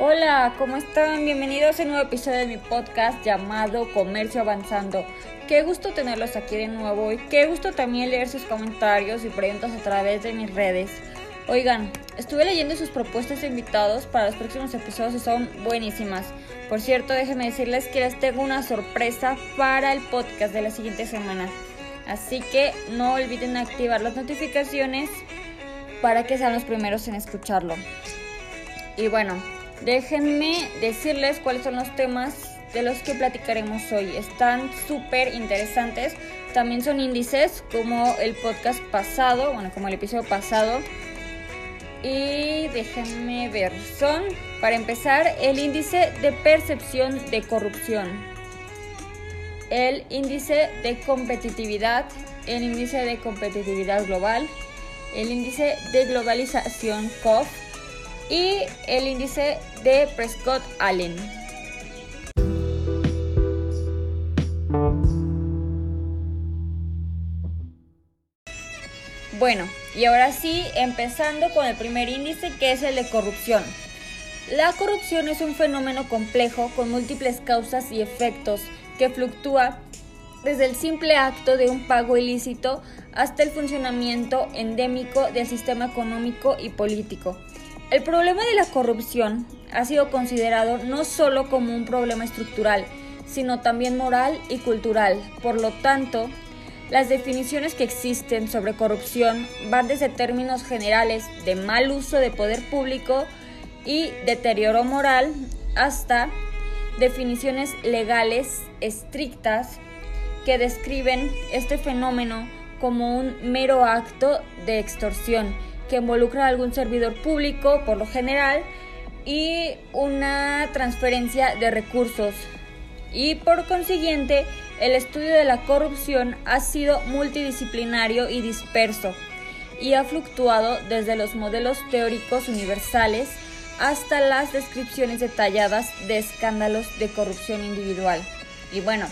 Hola, ¿cómo están? Bienvenidos a un nuevo episodio de mi podcast llamado Comercio Avanzando. Qué gusto tenerlos aquí de nuevo y qué gusto también leer sus comentarios y preguntas a través de mis redes. Oigan, estuve leyendo sus propuestas de invitados para los próximos episodios y son buenísimas. Por cierto, déjenme decirles que les tengo una sorpresa para el podcast de la siguiente semana. Así que no olviden activar las notificaciones para que sean los primeros en escucharlo. Y bueno, Déjenme decirles cuáles son los temas de los que platicaremos hoy. Están súper interesantes. También son índices como el podcast pasado, bueno, como el episodio pasado. Y déjenme ver, son, para empezar, el índice de percepción de corrupción, el índice de competitividad, el índice de competitividad global, el índice de globalización COF, y el índice de Prescott Allen. Bueno, y ahora sí, empezando con el primer índice que es el de corrupción. La corrupción es un fenómeno complejo con múltiples causas y efectos que fluctúa desde el simple acto de un pago ilícito hasta el funcionamiento endémico del sistema económico y político. El problema de la corrupción ha sido considerado no solo como un problema estructural, sino también moral y cultural. Por lo tanto, las definiciones que existen sobre corrupción van desde términos generales de mal uso de poder público y deterioro moral hasta definiciones legales estrictas que describen este fenómeno como un mero acto de extorsión que involucra a algún servidor público por lo general y una transferencia de recursos. Y por consiguiente, el estudio de la corrupción ha sido multidisciplinario y disperso y ha fluctuado desde los modelos teóricos universales hasta las descripciones detalladas de escándalos de corrupción individual. Y bueno,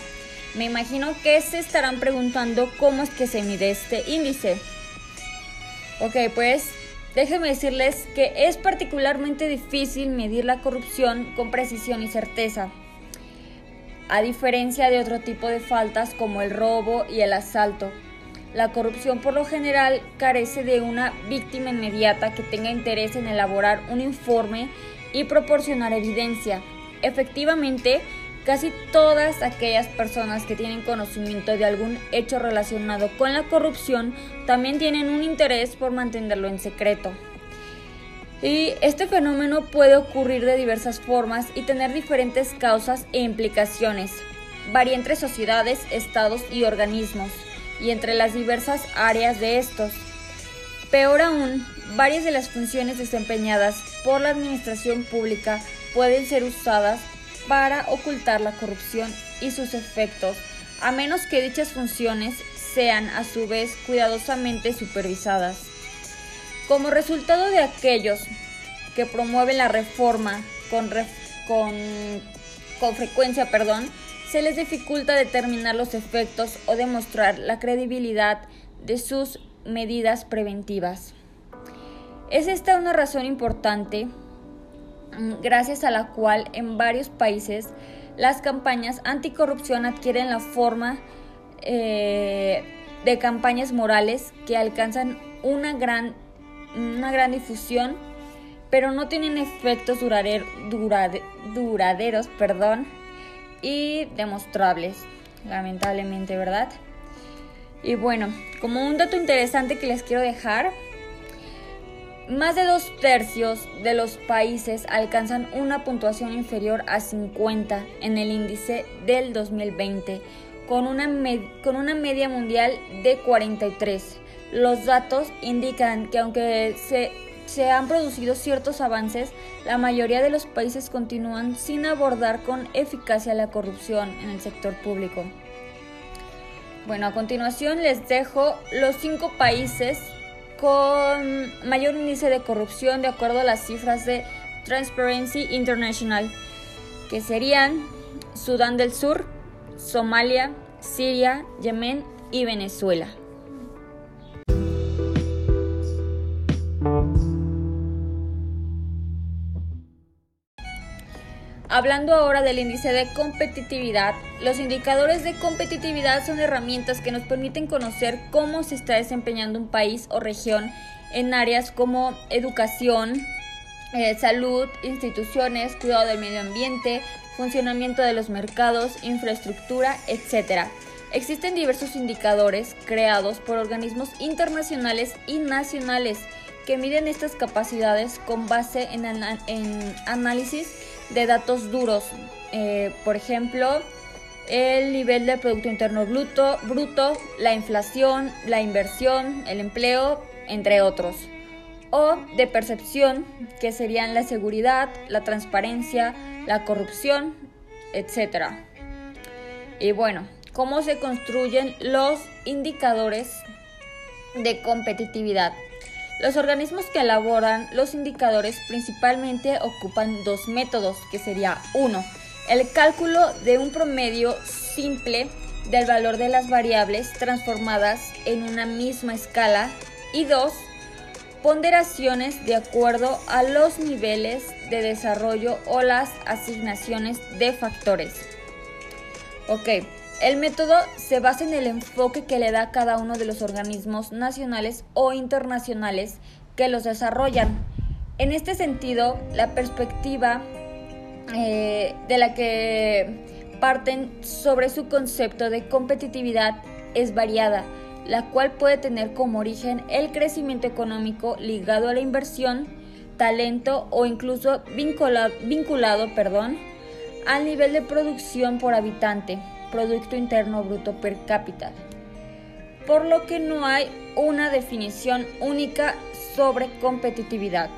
me imagino que se estarán preguntando cómo es que se mide este índice. Ok, pues déjenme decirles que es particularmente difícil medir la corrupción con precisión y certeza, a diferencia de otro tipo de faltas como el robo y el asalto. La corrupción por lo general carece de una víctima inmediata que tenga interés en elaborar un informe y proporcionar evidencia. Efectivamente, Casi todas aquellas personas que tienen conocimiento de algún hecho relacionado con la corrupción también tienen un interés por mantenerlo en secreto. Y este fenómeno puede ocurrir de diversas formas y tener diferentes causas e implicaciones. Varía entre sociedades, estados y organismos, y entre las diversas áreas de estos. Peor aún, varias de las funciones desempeñadas por la administración pública pueden ser usadas para ocultar la corrupción y sus efectos, a menos que dichas funciones sean a su vez cuidadosamente supervisadas. Como resultado de aquellos que promueven la reforma con, con frecuencia, perdón, se les dificulta determinar los efectos o demostrar la credibilidad de sus medidas preventivas. Es esta una razón importante gracias a la cual en varios países las campañas anticorrupción adquieren la forma eh, de campañas morales que alcanzan una gran, una gran difusión, pero no tienen efectos duraderos perdón, y demostrables, lamentablemente, ¿verdad? Y bueno, como un dato interesante que les quiero dejar, más de dos tercios de los países alcanzan una puntuación inferior a 50 en el índice del 2020, con una, con una media mundial de 43. Los datos indican que aunque se, se han producido ciertos avances, la mayoría de los países continúan sin abordar con eficacia la corrupción en el sector público. Bueno, a continuación les dejo los cinco países con mayor índice de corrupción de acuerdo a las cifras de Transparency International, que serían Sudán del Sur, Somalia, Siria, Yemen y Venezuela. Hablando ahora del índice de competitividad, los indicadores de competitividad son herramientas que nos permiten conocer cómo se está desempeñando un país o región en áreas como educación, eh, salud, instituciones, cuidado del medio ambiente, funcionamiento de los mercados, infraestructura, etc. Existen diversos indicadores creados por organismos internacionales y nacionales que miden estas capacidades con base en, en análisis de datos duros, eh, por ejemplo, el nivel de Producto Interno bruto, bruto, la inflación, la inversión, el empleo, entre otros. O de percepción, que serían la seguridad, la transparencia, la corrupción, etc. Y bueno, ¿cómo se construyen los indicadores de competitividad? Los organismos que elaboran los indicadores principalmente ocupan dos métodos, que sería uno, el cálculo de un promedio simple del valor de las variables transformadas en una misma escala y dos, ponderaciones de acuerdo a los niveles de desarrollo o las asignaciones de factores. Ok, el método se basa en el enfoque que le da cada uno de los organismos nacionales o internacionales que los desarrollan. En este sentido, la perspectiva eh, de la que parten sobre su concepto de competitividad es variada, la cual puede tener como origen el crecimiento económico ligado a la inversión, talento o incluso vinculado, vinculado perdón, al nivel de producción por habitante. Producto Interno Bruto per cápita, por lo que no hay una definición única sobre competitividad.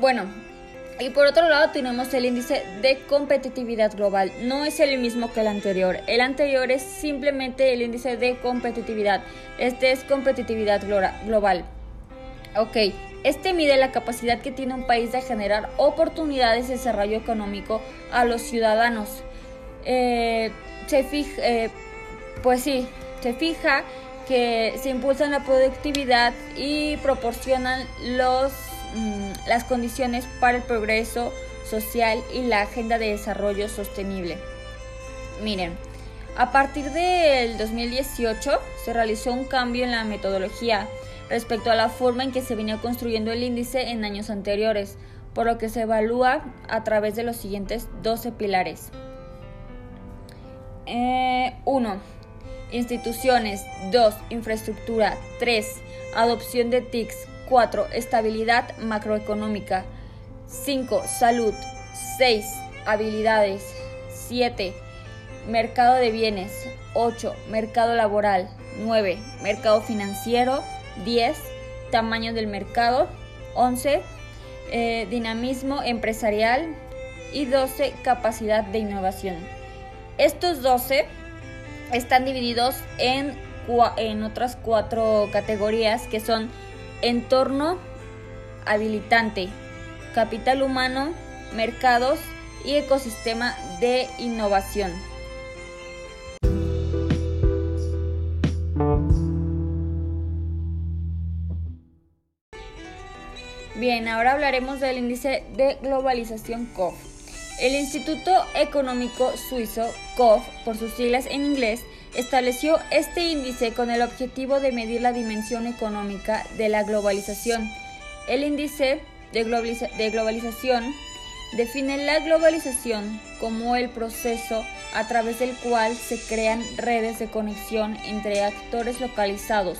Bueno, y por otro lado tenemos el índice de competitividad global. No es el mismo que el anterior. El anterior es simplemente el índice de competitividad. Este es competitividad global. Ok, este mide la capacidad que tiene un país de generar oportunidades de desarrollo económico a los ciudadanos. Eh, se fija, eh, pues sí, se fija que se impulsan la productividad y proporcionan los, mm, las condiciones para el progreso social y la agenda de desarrollo sostenible. Miren, a partir del 2018 se realizó un cambio en la metodología respecto a la forma en que se venía construyendo el índice en años anteriores, por lo que se evalúa a través de los siguientes 12 pilares. 1. Eh, instituciones. 2. Infraestructura. 3. Adopción de TICs. 4. Estabilidad macroeconómica. 5. Salud. 6. Habilidades. 7. Mercado de bienes. 8. Mercado laboral. 9. Mercado financiero. 10, tamaño del mercado, 11, eh, dinamismo empresarial y 12, capacidad de innovación. Estos 12 están divididos en, en otras cuatro categorías que son entorno habilitante, capital humano, mercados y ecosistema de innovación. Bien, ahora hablaremos del índice de globalización COF. El Instituto Económico Suizo, COF, por sus siglas en inglés, estableció este índice con el objetivo de medir la dimensión económica de la globalización. El índice de, de globalización define la globalización como el proceso a través del cual se crean redes de conexión entre actores localizados,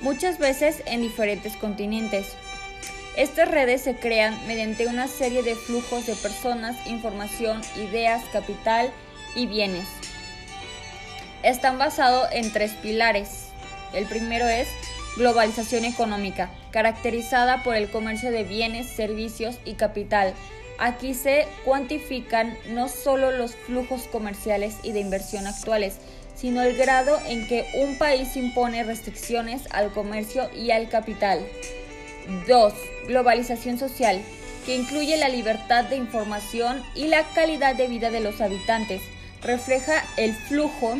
muchas veces en diferentes continentes. Estas redes se crean mediante una serie de flujos de personas, información, ideas, capital y bienes. Están basados en tres pilares. El primero es globalización económica, caracterizada por el comercio de bienes, servicios y capital. Aquí se cuantifican no solo los flujos comerciales y de inversión actuales, sino el grado en que un país impone restricciones al comercio y al capital. 2. Globalización social, que incluye la libertad de información y la calidad de vida de los habitantes. Refleja el flujo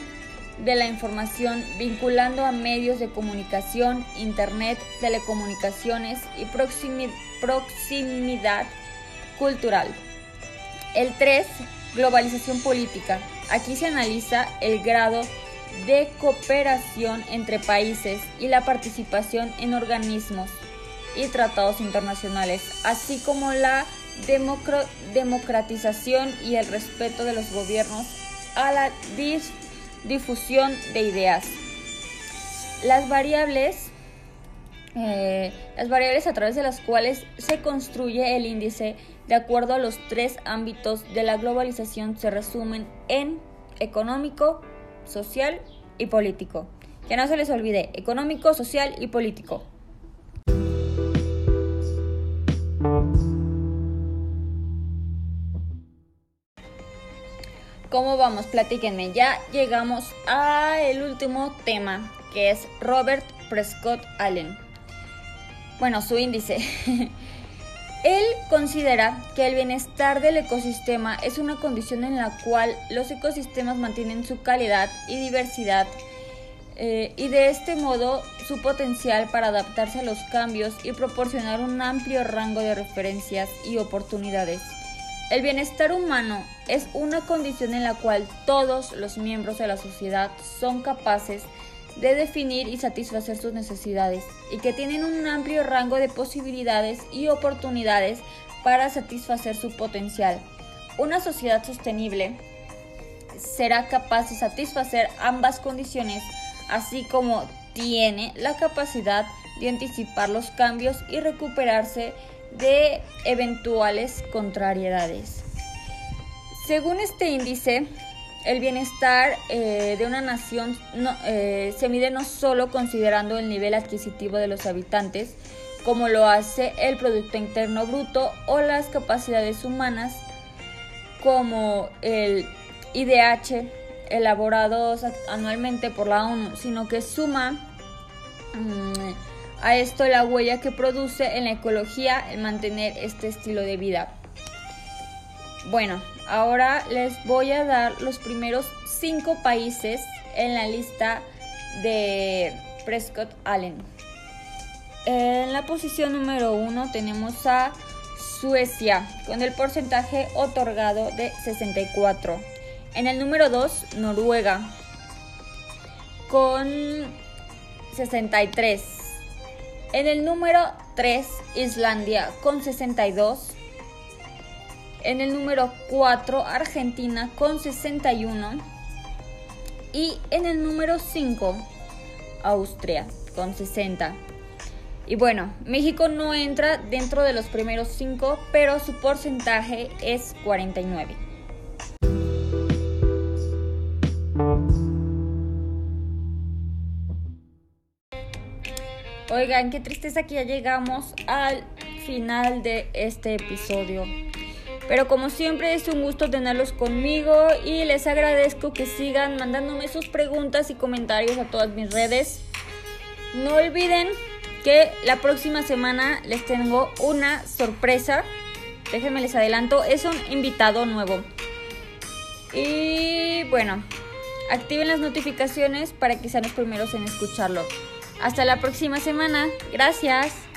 de la información vinculando a medios de comunicación, internet, telecomunicaciones y proximidad cultural. El 3. Globalización política. Aquí se analiza el grado de cooperación entre países y la participación en organismos y tratados internacionales, así como la democratización y el respeto de los gobiernos a la difusión de ideas. Las variables, eh, las variables a través de las cuales se construye el índice de acuerdo a los tres ámbitos de la globalización se resumen en económico, social y político. Que no se les olvide, económico, social y político. ¿Cómo vamos? Platíquenme. Ya llegamos al último tema, que es Robert Prescott Allen. Bueno, su índice. Él considera que el bienestar del ecosistema es una condición en la cual los ecosistemas mantienen su calidad y diversidad eh, y de este modo su potencial para adaptarse a los cambios y proporcionar un amplio rango de referencias y oportunidades. El bienestar humano es una condición en la cual todos los miembros de la sociedad son capaces de definir y satisfacer sus necesidades y que tienen un amplio rango de posibilidades y oportunidades para satisfacer su potencial. Una sociedad sostenible será capaz de satisfacer ambas condiciones, así como tiene la capacidad de anticipar los cambios y recuperarse de eventuales contrariedades. Según este índice, el bienestar eh, de una nación eh, se mide no solo considerando el nivel adquisitivo de los habitantes, como lo hace el Producto Interno Bruto o las capacidades humanas, como el IDH elaborados anualmente por la ONU, sino que suma mm, a esto la huella que produce en la ecología el mantener este estilo de vida. Bueno, ahora les voy a dar los primeros cinco países en la lista de Prescott Allen. En la posición número uno tenemos a Suecia con el porcentaje otorgado de 64. En el número 2, Noruega con 63. En el número 3, Islandia con 62. En el número 4, Argentina con 61. Y en el número 5, Austria con 60. Y bueno, México no entra dentro de los primeros 5, pero su porcentaje es 49. Oigan, qué tristeza que ya llegamos al final de este episodio. Pero como siempre es un gusto tenerlos conmigo y les agradezco que sigan mandándome sus preguntas y comentarios a todas mis redes. No olviden que la próxima semana les tengo una sorpresa. Déjenme les adelanto, es un invitado nuevo. Y bueno, activen las notificaciones para que sean los primeros en escucharlo. Hasta la próxima semana. Gracias.